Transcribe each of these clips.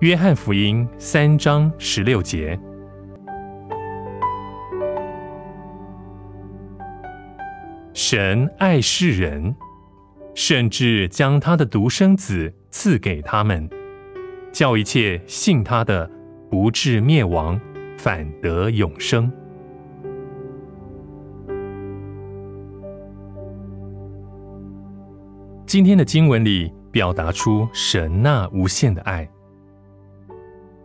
约翰福音三章十六节：神爱世人，甚至将他的独生子赐给他们，叫一切信他的不至灭亡，反得永生。今天的经文里表达出神那无限的爱。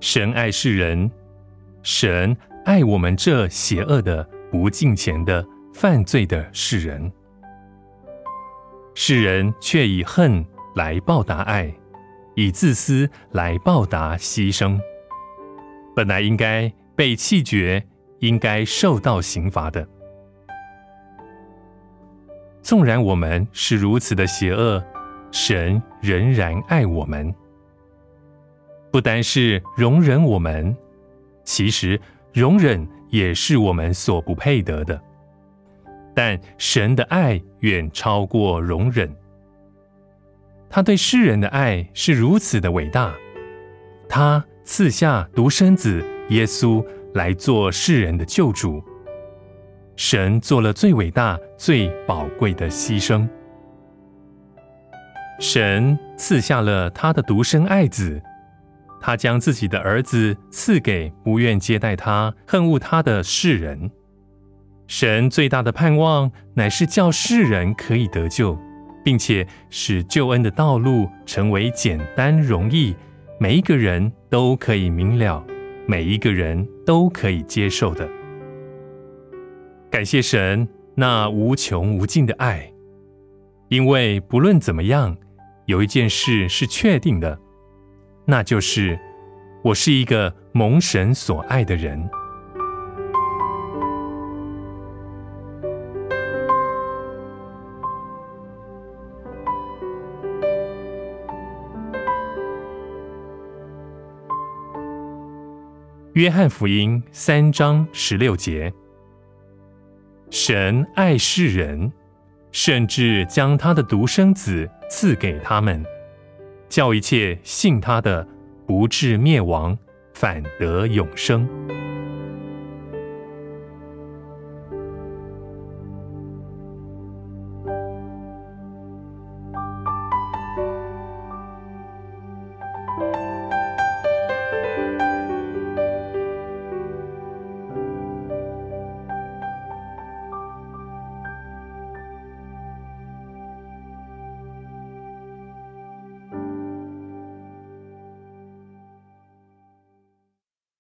神爱世人，神爱我们这邪恶的、不敬虔的、犯罪的世人。世人却以恨来报答爱，以自私来报答牺牲。本来应该被弃绝，应该受到刑罚的。纵然我们是如此的邪恶，神仍然爱我们。不单是容忍我们，其实容忍也是我们所不配得的。但神的爱远超过容忍，他对世人的爱是如此的伟大，他赐下独生子耶稣来做世人的救主。神做了最伟大、最宝贵的牺牲，神赐下了他的独生爱子。他将自己的儿子赐给不愿接待他、恨恶他的世人。神最大的盼望乃是叫世人可以得救，并且使救恩的道路成为简单容易，每一个人都可以明了，每一个人都可以接受的。感谢神那无穷无尽的爱，因为不论怎么样，有一件事是确定的。那就是我是一个蒙神所爱的人。约翰福音三章十六节：神爱世人，甚至将他的独生子赐给他们。叫一切信他的不至灭亡，反得永生。